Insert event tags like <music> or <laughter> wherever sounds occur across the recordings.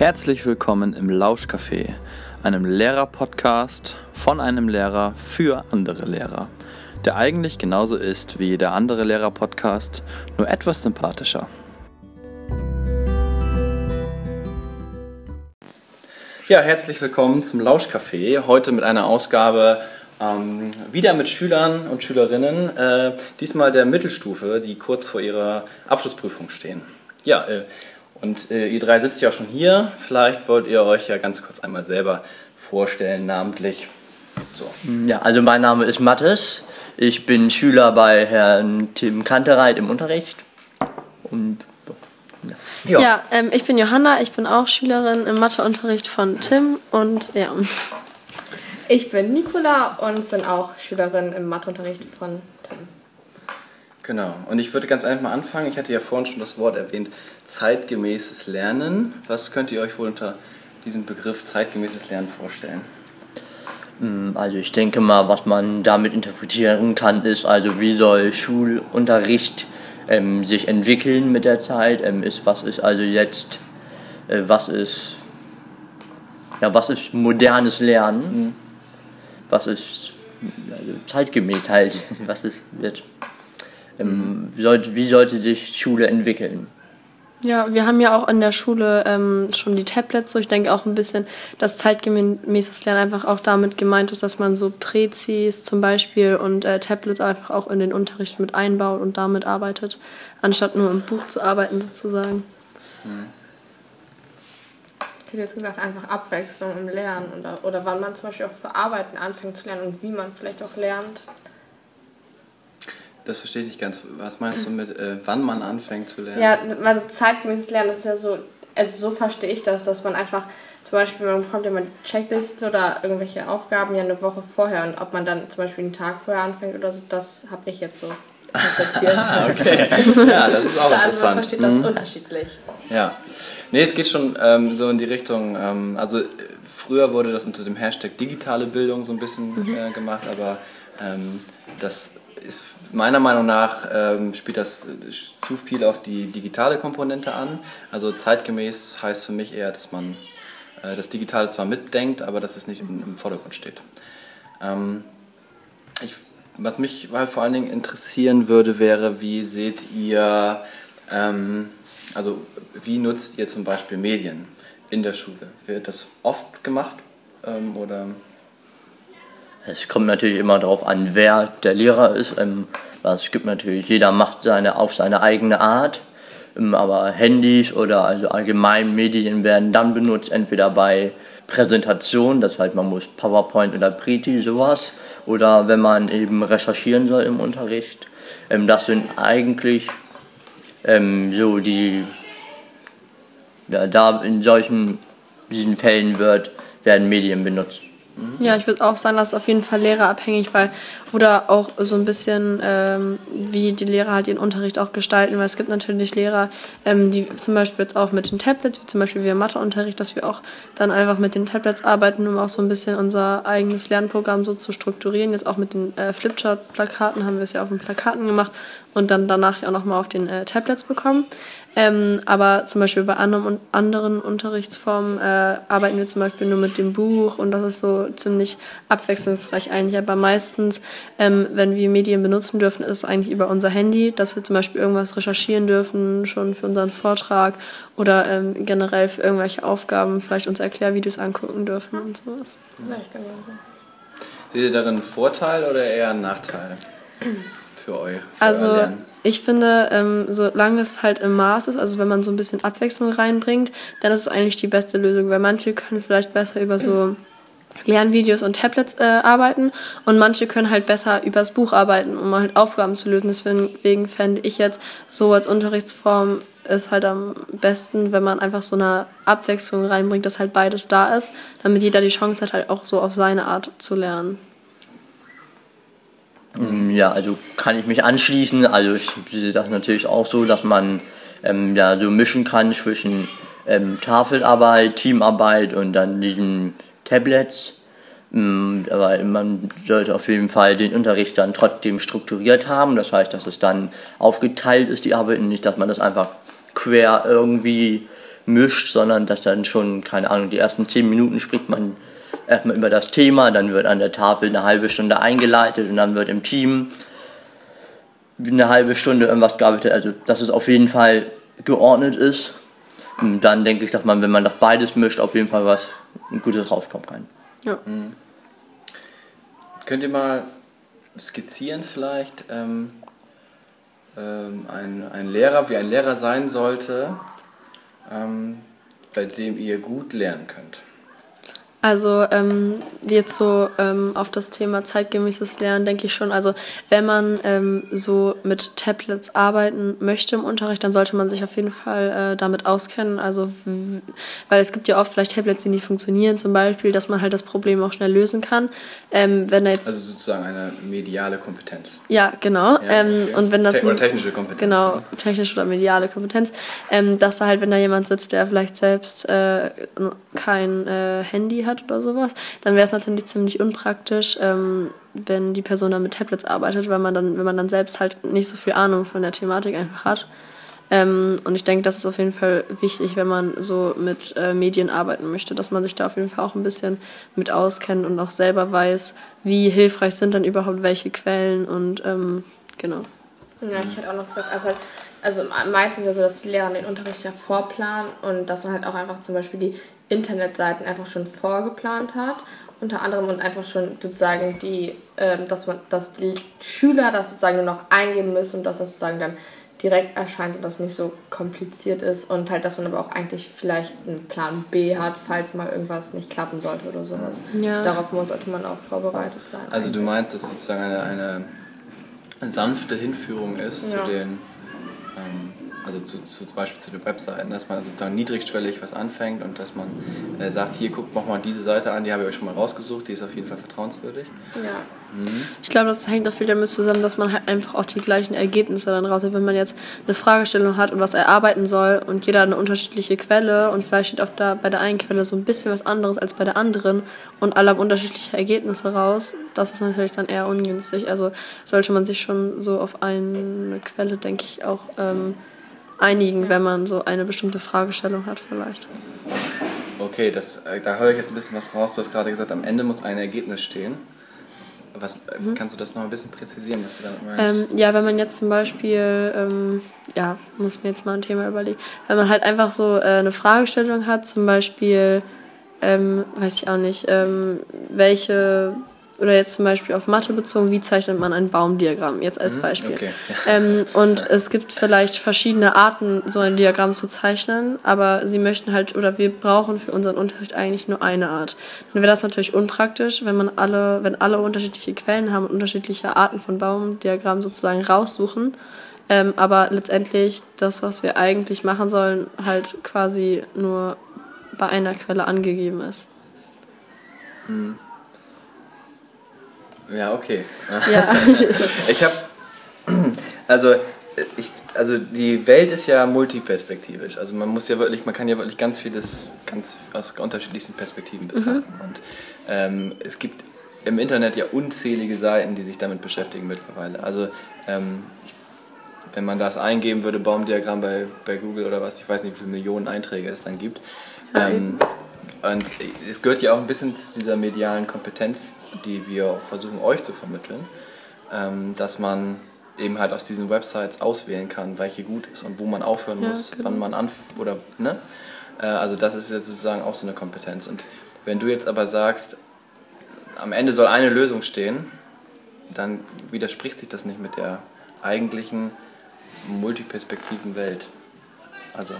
Herzlich willkommen im Lauschcafé, einem Lehrer-Podcast von einem Lehrer für andere Lehrer, der eigentlich genauso ist wie jeder andere Lehrer-Podcast, nur etwas sympathischer. Ja, herzlich willkommen zum Lauschcafé. Heute mit einer Ausgabe ähm, wieder mit Schülern und Schülerinnen, äh, diesmal der Mittelstufe, die kurz vor ihrer Abschlussprüfung stehen. Ja, äh, und äh, ihr drei sitzt ja auch schon hier. Vielleicht wollt ihr euch ja ganz kurz einmal selber vorstellen, namentlich. So. Ja, also mein Name ist Mathis. Ich bin Schüler bei Herrn Tim Kantereit im Unterricht. Und ja, ja. ja ähm, ich bin Johanna. Ich bin auch Schülerin im Matheunterricht von Tim und ja. Ich bin Nicola und bin auch Schülerin im Matheunterricht von Tim. Genau. Und ich würde ganz einfach mal anfangen. Ich hatte ja vorhin schon das Wort erwähnt, zeitgemäßes Lernen. Was könnt ihr euch wohl unter diesem Begriff zeitgemäßes Lernen vorstellen? Hm, also ich denke mal, was man damit interpretieren kann, ist also wie soll Schulunterricht ähm, sich entwickeln mit der Zeit, ähm, ist was ist also jetzt, äh, was ist, ja was ist modernes Lernen, mhm. was ist also zeitgemäß halt, <laughs> was es wird. Ähm, wie, sollte, wie sollte sich Schule entwickeln? Ja, wir haben ja auch in der Schule ähm, schon die Tablets, so ich denke auch ein bisschen, dass zeitgemäßes Lernen einfach auch damit gemeint ist, dass man so Präzis zum Beispiel und äh, Tablets einfach auch in den Unterricht mit einbaut und damit arbeitet, anstatt nur im Buch zu arbeiten sozusagen. Mhm. Ich hätte jetzt gesagt, einfach Abwechslung im Lernen oder, oder wann man zum Beispiel auch für Arbeiten anfängt zu lernen und wie man vielleicht auch lernt. Das verstehe ich nicht ganz. Was meinst du mit, äh, wann man anfängt zu lernen? Ja, also zeitgemäßes Lernen ist ja so, also so verstehe ich das, dass man einfach, zum Beispiel, man bekommt ja mal die Checklisten oder irgendwelche Aufgaben ja eine Woche vorher und ob man dann zum Beispiel einen Tag vorher anfängt oder so, das habe ich jetzt so interpretiert. <laughs> ah, okay. Ja, das ist auch also <laughs> interessant. Also man versteht das mhm. unterschiedlich. Ja. Nee, es geht schon ähm, so in die Richtung, ähm, also früher wurde das unter dem Hashtag digitale Bildung so ein bisschen mhm. äh, gemacht, aber ähm, das ist meiner Meinung nach ähm, spielt das zu viel auf die digitale Komponente an. Also zeitgemäß heißt für mich eher, dass man äh, das Digitale zwar mitdenkt, aber dass es nicht im, im Vordergrund steht. Ähm, ich, was mich halt vor allen Dingen interessieren würde, wäre, wie seht ihr, ähm, also wie nutzt ihr zum Beispiel Medien in der Schule? Wird das oft gemacht ähm, oder? Es kommt natürlich immer darauf an, wer der Lehrer ist. Ähm, es gibt natürlich, jeder macht seine auf seine eigene Art. Ähm, aber Handys oder also allgemein Medien werden dann benutzt, entweder bei Präsentation, das heißt man muss PowerPoint oder Priti, sowas, oder wenn man eben recherchieren soll im Unterricht. Ähm, das sind eigentlich ähm, so die, ja, da in solchen diesen Fällen wird, werden Medien benutzt. Mhm. Ja, ich würde auch sagen, das ist auf jeden Fall lehrerabhängig, weil oder auch so ein bisschen, ähm, wie die Lehrer halt ihren Unterricht auch gestalten, weil es gibt natürlich Lehrer, ähm, die zum Beispiel jetzt auch mit den Tablets, wie zum Beispiel wir Matheunterricht, dass wir auch dann einfach mit den Tablets arbeiten, um auch so ein bisschen unser eigenes Lernprogramm so zu strukturieren. Jetzt auch mit den äh, Flipchart-Plakaten haben wir es ja auf den Plakaten gemacht und dann danach ja auch nochmal auf den äh, Tablets bekommen. Ähm, aber zum Beispiel bei anderen, anderen Unterrichtsformen äh, arbeiten wir zum Beispiel nur mit dem Buch und das ist so ziemlich abwechslungsreich eigentlich. Aber meistens, ähm, wenn wir Medien benutzen dürfen, ist es eigentlich über unser Handy, dass wir zum Beispiel irgendwas recherchieren dürfen, schon für unseren Vortrag oder ähm, generell für irgendwelche Aufgaben, vielleicht uns Erklärvideos angucken dürfen und sowas. Das ist echt genauso. Seht ihr darin einen Vorteil oder eher einen Nachteil <clears throat> für euch? Für also, ich finde, ähm, solange es halt im Maß ist, also wenn man so ein bisschen Abwechslung reinbringt, dann ist es eigentlich die beste Lösung, weil manche können vielleicht besser über so Lernvideos und Tablets äh, arbeiten und manche können halt besser übers Buch arbeiten, um halt Aufgaben zu lösen. Deswegen fände ich jetzt so als Unterrichtsform ist halt am besten, wenn man einfach so eine Abwechslung reinbringt, dass halt beides da ist, damit jeder die Chance hat, halt auch so auf seine Art zu lernen. Mm, ja, also kann ich mich anschließen. Also ich sehe das natürlich auch so, dass man ähm, ja so mischen kann zwischen ähm, Tafelarbeit, Teamarbeit und dann diesen Tablets. Ähm, aber man sollte auf jeden Fall den Unterricht dann trotzdem strukturiert haben. Das heißt, dass es dann aufgeteilt ist, die Arbeit, und nicht, dass man das einfach quer irgendwie mischt, sondern dass dann schon, keine Ahnung, die ersten zehn Minuten spricht man erstmal über das Thema, dann wird an der Tafel eine halbe Stunde eingeleitet und dann wird im Team eine halbe Stunde irgendwas gearbeitet. Also, dass es auf jeden Fall geordnet ist. Und dann denke ich, dass man, wenn man das beides mischt, auf jeden Fall was Gutes rauskommen kann. Ja. Mhm. Könnt ihr mal skizzieren vielleicht ähm, ähm, ein, ein Lehrer, wie ein Lehrer sein sollte, ähm, bei dem ihr gut lernen könnt? Also ähm, jetzt so ähm, auf das Thema zeitgemäßes Lernen denke ich schon. Also wenn man ähm, so mit Tablets arbeiten möchte im Unterricht, dann sollte man sich auf jeden Fall äh, damit auskennen. Also weil es gibt ja oft vielleicht Tablets, die nicht funktionieren, zum Beispiel, dass man halt das Problem auch schnell lösen kann. Ähm, wenn jetzt also sozusagen eine mediale Kompetenz. Ja, genau. Ja, ähm, okay. Und wenn das Te oder technische Kompetenz. Genau, ne? technische oder mediale Kompetenz. Ähm, dass da halt, wenn da jemand sitzt, der vielleicht selbst äh, kein äh, Handy hat hat oder sowas, dann wäre es natürlich ziemlich unpraktisch, ähm, wenn die Person dann mit Tablets arbeitet, weil man dann, wenn man dann selbst halt nicht so viel Ahnung von der Thematik einfach hat. Ähm, und ich denke, das ist auf jeden Fall wichtig, wenn man so mit äh, Medien arbeiten möchte, dass man sich da auf jeden Fall auch ein bisschen mit auskennt und auch selber weiß, wie hilfreich sind dann überhaupt welche Quellen und ähm, genau. Ja, ich hätte auch noch gesagt, also halt also meistens ja so, dass die Lehrer den Unterricht ja vorplanen und dass man halt auch einfach zum Beispiel die Internetseiten einfach schon vorgeplant hat, unter anderem und einfach schon sozusagen die, äh, dass man, dass die Schüler das sozusagen nur noch eingeben müssen und dass das sozusagen dann direkt erscheint und das nicht so kompliziert ist und halt, dass man aber auch eigentlich vielleicht einen Plan B hat, falls mal irgendwas nicht klappen sollte oder sowas. Ja. Darauf muss, sollte man auch vorbereitet sein. Also eigentlich. du meinst, dass sozusagen eine, eine sanfte Hinführung ist ja. zu den ähm, also zu, zu, zum Beispiel zu den Webseiten, dass man sozusagen niedrigschwellig was anfängt und dass man äh, sagt, hier guckt noch mal diese Seite an, die habe ich euch schon mal rausgesucht, die ist auf jeden Fall vertrauenswürdig. Ja. Mhm. Ich glaube, das hängt auch viel damit zusammen, dass man halt einfach auch die gleichen Ergebnisse dann raus hat. Wenn man jetzt eine Fragestellung hat und was erarbeiten soll und jeder eine unterschiedliche Quelle und vielleicht steht auch da bei der einen Quelle so ein bisschen was anderes als bei der anderen und alle haben unterschiedliche Ergebnisse raus, das ist natürlich dann eher ungünstig. Also sollte man sich schon so auf eine Quelle, denke ich, auch ähm, einigen, wenn man so eine bestimmte Fragestellung hat vielleicht. Okay, das, äh, da höre ich jetzt ein bisschen was raus. Du hast gerade gesagt, am Ende muss ein Ergebnis stehen. Was, mhm. Kannst du das noch ein bisschen präzisieren, was du damit meinst? Ähm, ja, wenn man jetzt zum Beispiel, ähm, ja, muss mir jetzt mal ein Thema überlegen, wenn man halt einfach so äh, eine Fragestellung hat, zum Beispiel, ähm, weiß ich auch nicht, ähm, welche oder jetzt zum Beispiel auf Mathe bezogen, wie zeichnet man ein Baumdiagramm, jetzt als mhm, Beispiel. Okay. <laughs> Ähm, und es gibt vielleicht verschiedene Arten, so ein Diagramm zu zeichnen, aber sie möchten halt, oder wir brauchen für unseren Unterricht eigentlich nur eine Art. Dann wäre das natürlich unpraktisch, wenn man alle, wenn alle unterschiedliche Quellen haben und unterschiedliche Arten von Baumdiagrammen sozusagen raussuchen. Ähm, aber letztendlich das, was wir eigentlich machen sollen, halt quasi nur bei einer Quelle angegeben ist. Mhm. Ja, okay. Ja. <laughs> <laughs> ich habe, also ich, also die Welt ist ja multiperspektivisch. Also man muss ja wirklich, man kann ja wirklich ganz vieles ganz aus unterschiedlichsten Perspektiven mhm. betrachten. Mhm. Und ähm, es gibt im Internet ja unzählige Seiten, die sich damit beschäftigen mittlerweile. Also ähm, wenn man das eingeben würde, Baumdiagramm bei, bei Google oder was, ich weiß nicht, wie viele Millionen Einträge es dann gibt. Ähm, und es gehört ja auch ein bisschen zu dieser medialen Kompetenz, die wir versuchen euch zu vermitteln, ähm, dass man eben halt aus diesen Websites auswählen kann, welche gut ist und wo man aufhören muss, genau. wann man anf oder ne? Äh, also das ist jetzt sozusagen auch so eine Kompetenz. Und wenn du jetzt aber sagst, am Ende soll eine Lösung stehen, dann widerspricht sich das nicht mit der eigentlichen multiperspektiven Welt. Also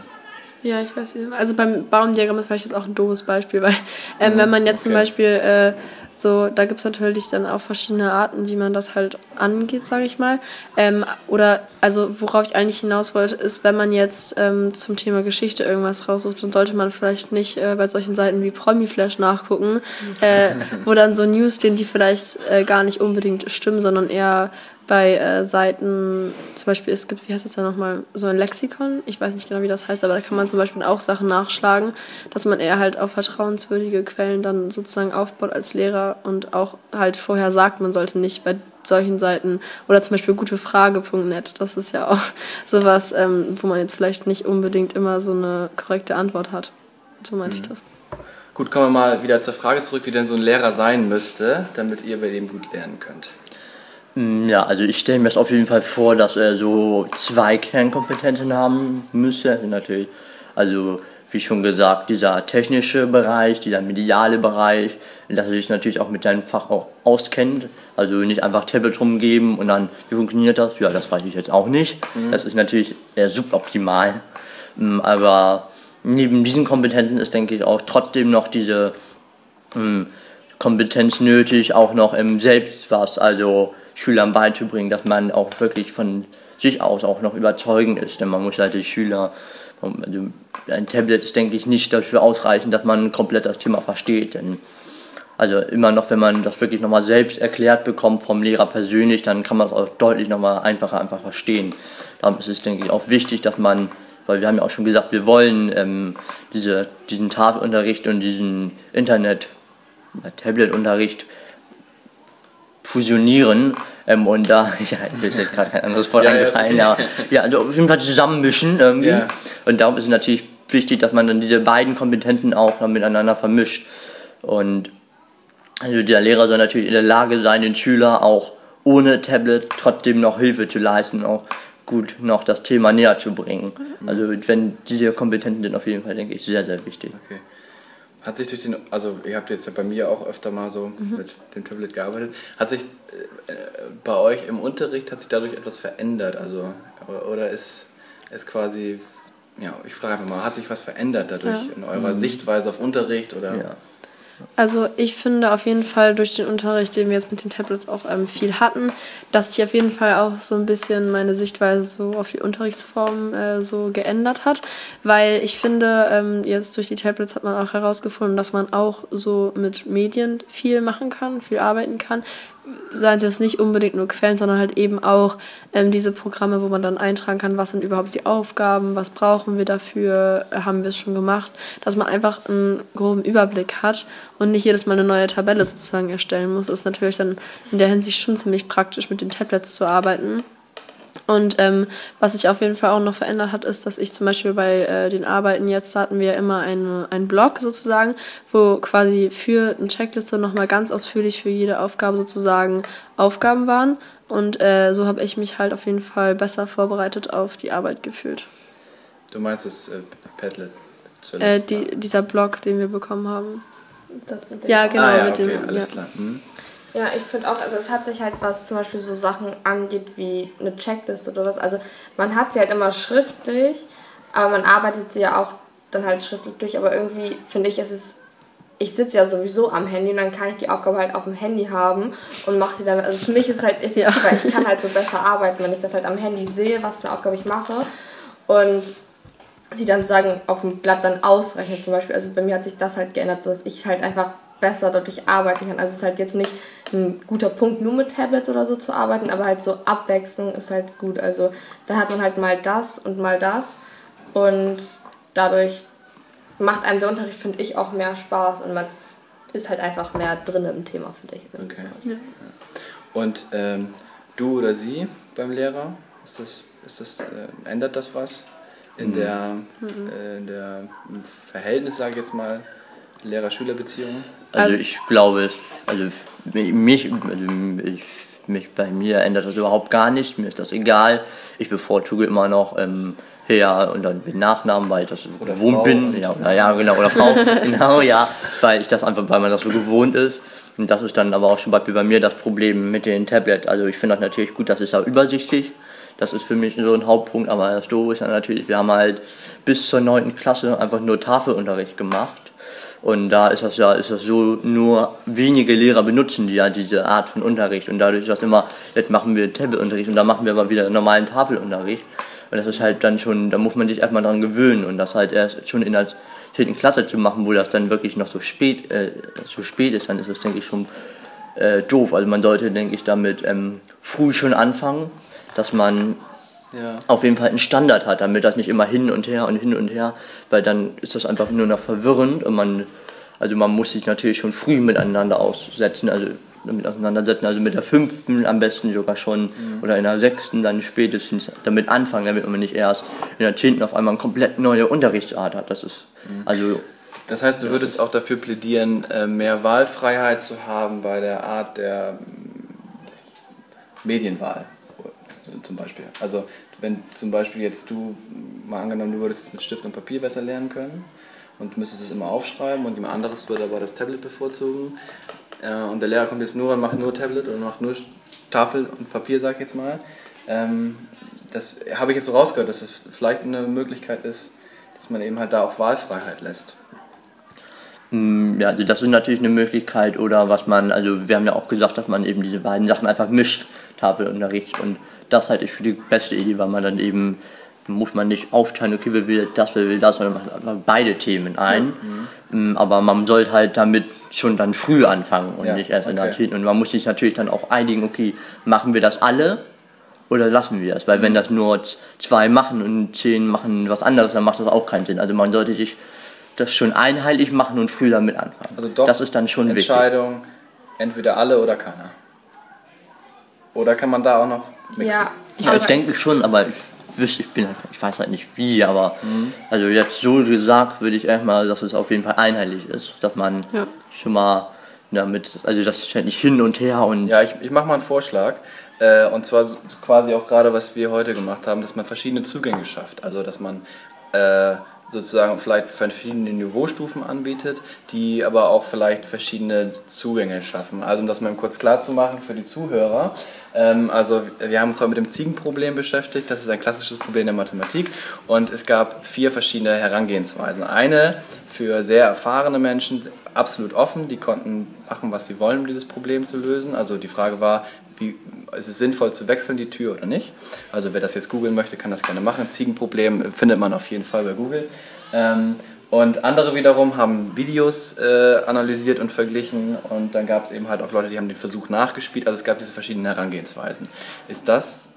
ja, ich weiß nicht. Also beim Baumdiagramm ist vielleicht jetzt auch ein doofes Beispiel, weil ähm, wenn man jetzt okay. zum Beispiel äh, so, da gibt es natürlich dann auch verschiedene Arten, wie man das halt angeht, sage ich mal. Ähm, oder, also worauf ich eigentlich hinaus wollte, ist, wenn man jetzt ähm, zum Thema Geschichte irgendwas raussucht, dann sollte man vielleicht nicht äh, bei solchen Seiten wie Promiflash nachgucken, äh, wo dann so News stehen, die vielleicht äh, gar nicht unbedingt stimmen, sondern eher bei äh, Seiten, zum Beispiel, es gibt, wie heißt das da nochmal, so ein Lexikon, ich weiß nicht genau, wie das heißt, aber da kann man zum Beispiel auch Sachen nachschlagen, dass man eher halt auf vertrauenswürdige Quellen dann sozusagen aufbaut als Lehrer und auch halt vorher sagt, man sollte nicht bei solchen Seiten. Oder zum Beispiel gutefrage.net. Das ist ja auch <laughs> sowas, ähm, wo man jetzt vielleicht nicht unbedingt immer so eine korrekte Antwort hat. So meinte mhm. ich das. Gut, kommen wir mal wieder zur Frage zurück, wie denn so ein Lehrer sein müsste, damit ihr bei dem gut lernen könnt. Mm, ja, also ich stelle mir das auf jeden Fall vor, dass er so zwei Kernkompetenzen haben müsste. Also natürlich, also wie schon gesagt, dieser technische Bereich, dieser mediale Bereich, dass er sich natürlich auch mit seinem Fach auch auskennt. Also nicht einfach Tablet rumgeben und dann, wie funktioniert das? Ja, das weiß ich jetzt auch nicht. Mhm. Das ist natürlich eher suboptimal. Mm, aber neben diesen Kompetenzen ist, denke ich, auch trotzdem noch diese ähm, Kompetenz nötig, auch noch im Selbst was, also Schülern beizubringen, dass man auch wirklich von sich aus auch noch überzeugend ist. Denn man muss halt die Schüler, also ein Tablet ist, denke ich, nicht dafür ausreichend, dass man komplett das Thema versteht. Denn also immer noch, wenn man das wirklich nochmal selbst erklärt bekommt vom Lehrer persönlich, dann kann man es auch deutlich nochmal einfacher einfach verstehen. Darum ist es, denke ich, auch wichtig, dass man weil wir haben ja auch schon gesagt, wir wollen ähm, diese, diesen Tafelunterricht und diesen Internet, äh, Tabletunterricht fusionieren ähm, und da, <laughs> ja, mir ist jetzt gerade kein anderes Wort ja, eingefallen, ja, okay. ja, also auf jeden Fall zusammenmischen irgendwie. Ja. Und darum ist es natürlich wichtig, dass man dann diese beiden Kompetenten auch miteinander vermischt. Und also der Lehrer soll natürlich in der Lage sein, den Schüler auch ohne Tablet trotzdem noch Hilfe zu leisten, auch gut noch das Thema näher zu bringen. Mhm. Also wenn diese Kompetenten sind auf jeden Fall, denke ich, sehr, sehr wichtig. Okay. Hat sich durch den, also ihr habt jetzt ja bei mir auch öfter mal so mhm. mit dem Tablet gearbeitet, hat sich äh, bei euch im Unterricht, hat sich dadurch etwas verändert? Also, oder ist es quasi, ja, ich frage einfach mal, hat sich was verändert dadurch ja. in eurer mhm. Sichtweise auf Unterricht oder? Ja. Also ich finde auf jeden Fall durch den Unterricht, den wir jetzt mit den Tablets auch ähm, viel hatten, dass sich auf jeden Fall auch so ein bisschen meine Sichtweise so auf die Unterrichtsform äh, so geändert hat, weil ich finde, ähm, jetzt durch die Tablets hat man auch herausgefunden, dass man auch so mit Medien viel machen kann, viel arbeiten kann seien es jetzt nicht unbedingt nur Quellen, sondern halt eben auch ähm, diese Programme, wo man dann eintragen kann, was sind überhaupt die Aufgaben, was brauchen wir dafür, haben wir es schon gemacht, dass man einfach einen groben Überblick hat und nicht jedes Mal eine neue Tabelle sozusagen erstellen muss. Das ist natürlich dann in der Hinsicht schon ziemlich praktisch, mit den Tablets zu arbeiten. Und ähm, was sich auf jeden Fall auch noch verändert hat, ist, dass ich zum Beispiel bei äh, den Arbeiten jetzt hatten wir immer eine, einen Blog sozusagen, wo quasi für eine Checkliste nochmal ganz ausführlich für jede Aufgabe sozusagen Aufgaben waren. Und äh, so habe ich mich halt auf jeden Fall besser vorbereitet auf die Arbeit gefühlt. Du meinst das äh, Padlet? Äh, die, dieser Blog, den wir bekommen haben. ja, genau. Ah, ja, mit okay, dem, alles ja. klar. Hm. Ja, ich finde auch, also es hat sich halt, was zum Beispiel so Sachen angeht wie eine Checkliste oder was, also man hat sie halt immer schriftlich, aber man arbeitet sie ja auch dann halt schriftlich durch, aber irgendwie finde ich, es ist, ich sitze ja sowieso am Handy und dann kann ich die Aufgabe halt auf dem Handy haben und mache sie dann, also für mich ist es halt <laughs> effektiver, ja. ich kann halt so besser arbeiten, wenn ich das halt am Handy sehe, was für eine Aufgabe ich mache und sie dann sagen auf dem Blatt dann ausrechnet zum Beispiel, also bei mir hat sich das halt geändert, dass ich halt einfach besser dadurch arbeiten kann. Also es ist halt jetzt nicht ein guter Punkt, nur mit Tablets oder so zu arbeiten, aber halt so Abwechslung ist halt gut. Also da hat man halt mal das und mal das und dadurch macht einem der Unterricht, finde ich, auch mehr Spaß und man ist halt einfach mehr drin im Thema, finde ich. Okay. Ja. Und ähm, du oder sie beim Lehrer, ist das, ist das, äh, ändert das was in mhm. der, mhm. Äh, in der Verhältnis, sage ich jetzt mal, Lehrer-Schüler-Beziehungen? Also, also ich glaube, also mich, also ich, mich bei mir ändert das überhaupt gar nicht. Mir ist das egal. Ich bevorzuge immer noch ähm, her und dann den Nachnamen, weil ich das oder gewohnt Frau. bin. Ja, oder, ja, genau, oder Frau, <laughs> genau, ja, weil ich das einfach, weil man das so gewohnt ist. Und das ist dann aber auch zum Beispiel bei mir das Problem mit den Tablets. Also ich finde das natürlich gut, das ist ja übersichtlich. Das ist für mich so ein Hauptpunkt, aber das Doofe ist ja natürlich, wir haben halt bis zur 9. Klasse einfach nur Tafelunterricht gemacht. Und da ist das ja ist das so, nur wenige Lehrer benutzen die ja diese Art von Unterricht. Und dadurch ist das immer, jetzt machen wir Tabletunterricht und dann machen wir aber wieder normalen Tafelunterricht. Und das ist halt dann schon, da muss man sich erstmal dran gewöhnen und das halt erst schon in der 10. Klasse zu machen, wo das dann wirklich noch so spät, äh, so spät ist, dann ist das, denke ich, schon äh, doof. Also man sollte, denke ich, damit ähm, früh schon anfangen, dass man ja. auf jeden Fall einen Standard hat, damit das nicht immer hin und her und hin und her, weil dann ist das einfach nur noch verwirrend und man Also man muss sich natürlich schon früh miteinander aussetzen, also damit auseinandersetzen, also mit der fünften am besten sogar schon mhm. oder in der sechsten dann spätestens damit anfangen, damit man nicht erst in der zehnten auf einmal eine komplett neue Unterrichtsart hat. Das ist mhm. also das heißt, du würdest auch dafür plädieren, äh, mehr Wahlfreiheit zu haben bei der Art der Medienwahl zum Beispiel. Also wenn zum Beispiel jetzt du, mal angenommen, du würdest jetzt mit Stift und Papier besser lernen können und müsstest es immer aufschreiben und jemand anderes würde aber das Tablet bevorzugen äh, und der Lehrer kommt jetzt nur und macht nur Tablet und macht nur Tafel und Papier, sag ich jetzt mal. Ähm, das habe ich jetzt so rausgehört, dass es vielleicht eine Möglichkeit ist, dass man eben halt da auch Wahlfreiheit lässt. Hm, ja, also das ist natürlich eine Möglichkeit oder was man, also wir haben ja auch gesagt, dass man eben diese beiden Sachen einfach mischt, Tafelunterricht und das halte ich für die beste Idee, weil man dann eben muss man nicht aufteilen, okay, wer will das, wer will das, sondern macht einfach beide Themen ein. Mhm. Hm, aber man sollte halt damit schon dann früh anfangen und ja, nicht erst okay. in der 10. Und man muss sich natürlich dann auch einigen, okay, machen wir das alle oder lassen wir das? Weil mhm. wenn das nur zwei machen und zehn machen was anderes, dann macht das auch keinen Sinn. Also man sollte sich das schon einheitlich machen und früh damit anfangen. Also doch das ist dann schon Entscheidung, wichtig. entweder alle oder keiner. Oder kann man da auch noch mixen? Ja, ja ich denke schon, aber ich wüsste, ich bin ich weiß halt nicht wie, aber mhm. also jetzt so gesagt würde ich erstmal, dass es auf jeden Fall einheitlich ist, dass man ja. schon mal damit, also das ist ja nicht hin und her und. Ja, ich, ich mache mal einen Vorschlag. Äh, und zwar quasi auch gerade, was wir heute gemacht haben, dass man verschiedene Zugänge schafft. Also dass man äh, sozusagen vielleicht verschiedene Niveaustufen anbietet, die aber auch vielleicht verschiedene Zugänge schaffen. Also um das mal kurz klar zu machen für die Zuhörer. Ähm, also wir haben uns heute mit dem Ziegenproblem beschäftigt. Das ist ein klassisches Problem der Mathematik und es gab vier verschiedene Herangehensweisen. Eine für sehr erfahrene Menschen, absolut offen, die konnten machen, was sie wollen, um dieses Problem zu lösen. Also die Frage war, wie, ist es sinnvoll zu wechseln, die Tür oder nicht. Also wer das jetzt googeln möchte, kann das gerne machen. Ziegenproblem findet man auf jeden Fall bei Google. Ähm, und andere wiederum haben Videos äh, analysiert und verglichen und dann gab es eben halt auch Leute, die haben den Versuch nachgespielt. Also es gab diese verschiedenen Herangehensweisen. Ist das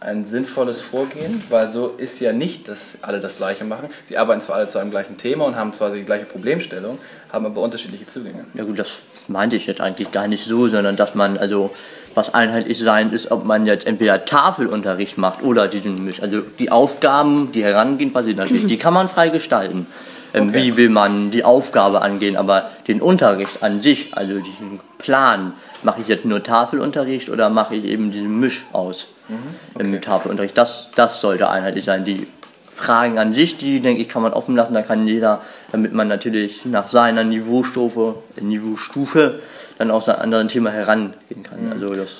ein sinnvolles Vorgehen, weil so ist ja nicht, dass alle das Gleiche machen. Sie arbeiten zwar alle zu einem gleichen Thema und haben zwar die gleiche Problemstellung, haben aber unterschiedliche Zugänge. Ja gut, das meinte ich jetzt eigentlich gar nicht so, sondern dass man also was einheitlich sein ist, ob man jetzt entweder Tafelunterricht macht oder diesen Misch. Also die Aufgaben, die Herangehensweise natürlich, die kann man frei gestalten. Ähm, okay. Wie will man die Aufgabe angehen, aber den Unterricht an sich, also diesen Plan, mache ich jetzt nur Tafelunterricht oder mache ich eben diesen Misch aus mhm. okay. im Tafelunterricht? Das, das sollte einheitlich sein. Die Fragen an sich, die denke ich, kann man offen lassen. Da kann jeder, damit man natürlich nach seiner Niveaustufe, Niveaustufe dann auch zu einem anderen Thema herangehen kann. Mhm. Also das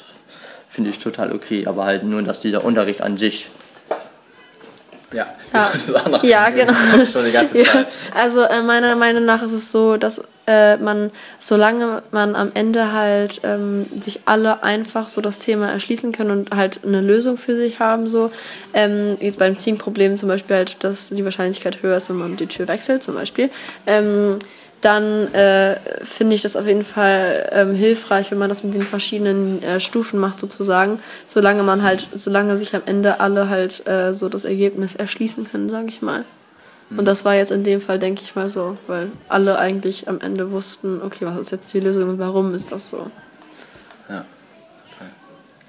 finde ich total okay. Aber halt nur, dass dieser Unterricht an sich ja, ja. <laughs> ja genau. Schon die ganze <laughs> Zeit. Ja. Also äh, meiner Meinung nach ist es so, dass äh, man, solange man am Ende halt ähm, sich alle einfach so das Thema erschließen können und halt eine Lösung für sich haben, so ähm, jetzt beim Teamproblem zum Beispiel halt, dass die Wahrscheinlichkeit höher ist, wenn man die Tür wechselt zum Beispiel. Ähm, dann äh, finde ich das auf jeden Fall ähm, hilfreich, wenn man das mit den verschiedenen äh, Stufen macht sozusagen, solange man halt, solange sich am Ende alle halt äh, so das Ergebnis erschließen können, sage ich mal. Mhm. Und das war jetzt in dem Fall, denke ich mal so, weil alle eigentlich am Ende wussten, okay, was ist jetzt die Lösung und warum ist das so. Ja.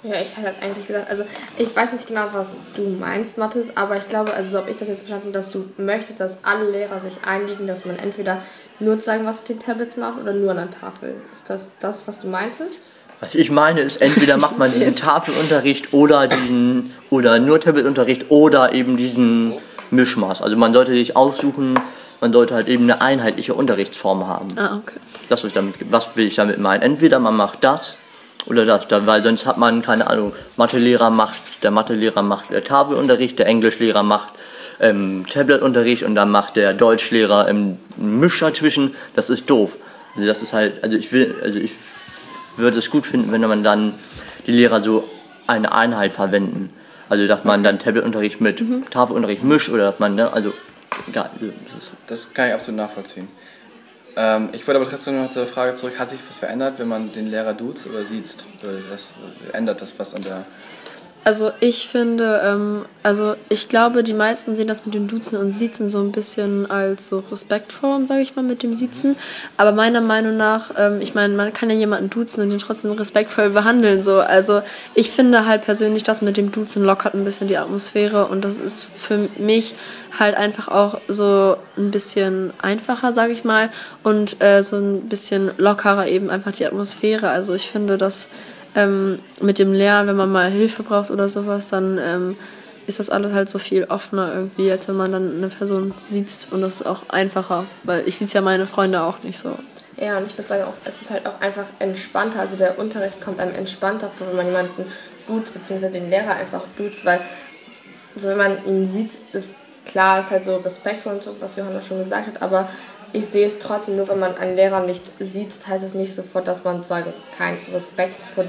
Ja, ich hätte halt eigentlich gesagt, also ich weiß nicht genau, was du meinst, Mathis, aber ich glaube, also so habe ich das jetzt verstanden, dass du möchtest, dass alle Lehrer sich einigen, dass man entweder nur sagen, was mit den Tablets macht oder nur an der Tafel. Ist das das, was du meintest? Was ich meine ist, entweder macht man diesen <laughs> Tafelunterricht oder diesen oder nur Tabletunterricht oder eben diesen Mischmaß. Also man sollte sich aussuchen, man sollte halt eben eine einheitliche Unterrichtsform haben. Ah, okay. Das, was, ich damit, was will ich damit meinen? Entweder man macht das oder das, weil sonst hat man, keine Ahnung, Mathelehrer macht, der Mathelehrer macht äh, Tafelunterricht, der Englischlehrer macht ähm, Tabletunterricht und dann macht der Deutschlehrer ähm, Misch dazwischen. Das ist doof. Also das ist halt, also ich will, also ich würde es gut finden, wenn man dann die Lehrer so eine Einheit verwenden. Also dass man dann Tabletunterricht mit mhm. Tafelunterricht mischt oder dass man, ne, also egal. Das kann ich absolut nachvollziehen. Ähm, ich wollte aber trotzdem noch zur Frage zurück, hat sich was verändert, wenn man den Lehrer duzt oder sieht? Oder das, ändert das was an der Also ich finde, ähm, also ich glaube, die meisten sehen das mit dem Duzen und Siezen so ein bisschen als so Respektform, sage ich mal, mit dem Siezen. Aber meiner Meinung nach, ähm, ich meine, man kann ja jemanden duzen und den trotzdem respektvoll behandeln. So. Also ich finde halt persönlich, das mit dem Duzen lockert ein bisschen die Atmosphäre und das ist für mich halt einfach auch so ein bisschen einfacher, sage ich mal, und äh, so ein bisschen lockerer eben einfach die Atmosphäre. Also ich finde, dass ähm, mit dem Lernen, wenn man mal Hilfe braucht oder sowas, dann ähm, ist das alles halt so viel offener irgendwie, als wenn man dann eine Person sieht und das ist auch einfacher, weil ich sehe ja meine Freunde auch nicht so. Ja, und ich würde sagen, auch, es ist halt auch einfach entspannter. Also der Unterricht kommt einem entspannter vor, wenn man jemanden duzt, beziehungsweise den Lehrer einfach duzt, weil also wenn man ihn sieht, ist klar, ist halt so respektvoll und so, was Johanna schon gesagt hat, aber ich sehe es trotzdem, nur wenn man einen Lehrer nicht sieht, heißt es nicht sofort, dass man sozusagen keinen Respekt vor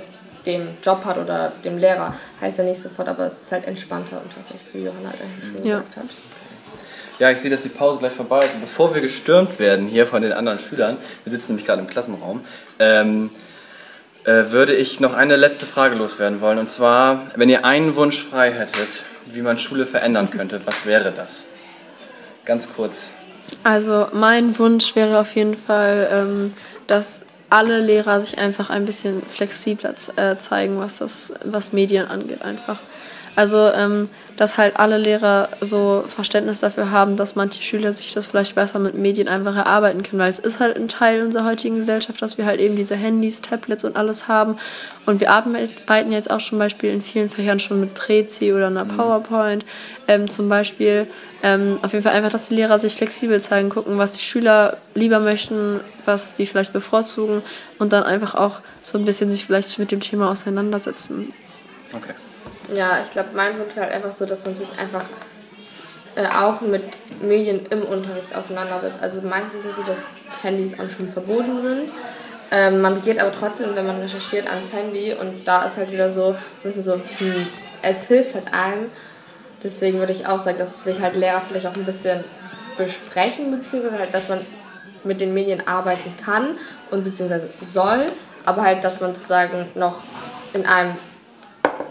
dem Job hat oder dem Lehrer. Heißt ja nicht sofort, aber es ist halt entspannter Unterricht, wie Johanna halt eigentlich schon Ja. gesagt hat. Ja, ich sehe, dass die Pause gleich vorbei ist. Und bevor wir gestürmt werden hier von den anderen Schülern, wir sitzen nämlich gerade im Klassenraum, ähm, äh, würde ich noch eine letzte Frage loswerden wollen. Und zwar, wenn ihr einen Wunsch frei hättet, wie man Schule verändern könnte, was wäre das? Ganz kurz. Also mein Wunsch wäre auf jeden Fall, ähm, dass alle Lehrer sich einfach ein bisschen flexibler äh, zeigen, was das, was Medien angeht einfach. Also ähm, dass halt alle Lehrer so Verständnis dafür haben, dass manche Schüler sich das vielleicht besser mit Medien einfach erarbeiten können, weil es ist halt ein Teil unserer heutigen Gesellschaft, dass wir halt eben diese Handys, Tablets und alles haben. Und wir arbeiten jetzt auch zum Beispiel in vielen Fächern schon mit Prezi oder einer PowerPoint ähm, zum Beispiel. Ähm, auf jeden Fall einfach, dass die Lehrer sich flexibel zeigen, gucken, was die Schüler lieber möchten, was die vielleicht bevorzugen und dann einfach auch so ein bisschen sich vielleicht mit dem Thema auseinandersetzen. Okay. Ja, ich glaube, mein Wunsch wäre halt einfach so, dass man sich einfach äh, auch mit Medien im Unterricht auseinandersetzt. Also meistens ist es so, dass Handys an Schulen verboten sind. Ähm, man geht aber trotzdem, wenn man recherchiert, ans Handy und da ist halt wieder so, bisschen so, hm, es hilft halt einem. Deswegen würde ich auch sagen, dass sich halt Lehrer vielleicht auch ein bisschen besprechen, beziehungsweise halt, dass man mit den Medien arbeiten kann und beziehungsweise soll, aber halt, dass man sozusagen noch in einem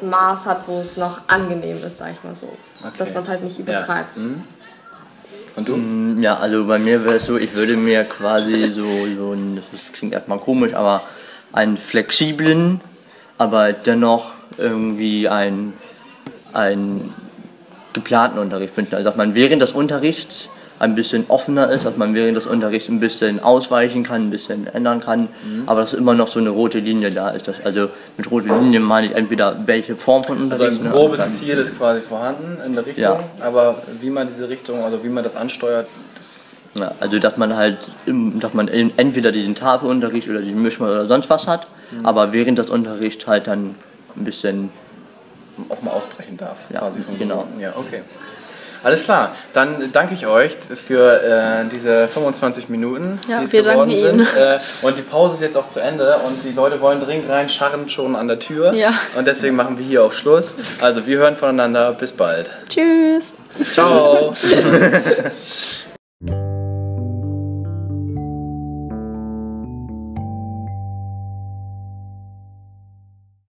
Maß hat, wo es noch angenehm ist, sag ich mal so. Okay. Dass man es halt nicht übertreibt. Ja. Mhm. Und du? Mm, Ja, also bei mir wäre es so, ich würde mir quasi so, so ein, das klingt erstmal komisch, aber einen flexiblen, aber dennoch irgendwie einen, einen geplanten Unterricht finden. Also dass man während des Unterrichts ein bisschen offener ist, dass man während des Unterrichts ein bisschen ausweichen kann, ein bisschen ändern kann, aber dass immer noch so eine rote Linie da ist. Das, also mit roter Linie meine ich entweder welche Form von Also Unterricht. ein ne, grobes Ziel ist quasi vorhanden in der Richtung, Ja. aber wie man diese Richtung, also wie man das ansteuert, das Ja, also dass man halt, dass man entweder diesen Tafelunterricht oder den Mischmal oder sonst was hat, aber während des Unterrichts halt dann ein bisschen, auch mal ausbrechen darf. Ja, quasi vom genau. Ja, okay. Alles klar, dann danke ich euch für äh, diese 25 Minuten, Ja, die es wir geworden sind. Äh, und die Pause ist jetzt auch zu Ende und die Leute wollen dringend rein, scharren schon an der Tür. Ja. Und deswegen machen wir hier auch Schluss. Also wir hören voneinander. Bis bald. Tschüss! Ciao. <laughs>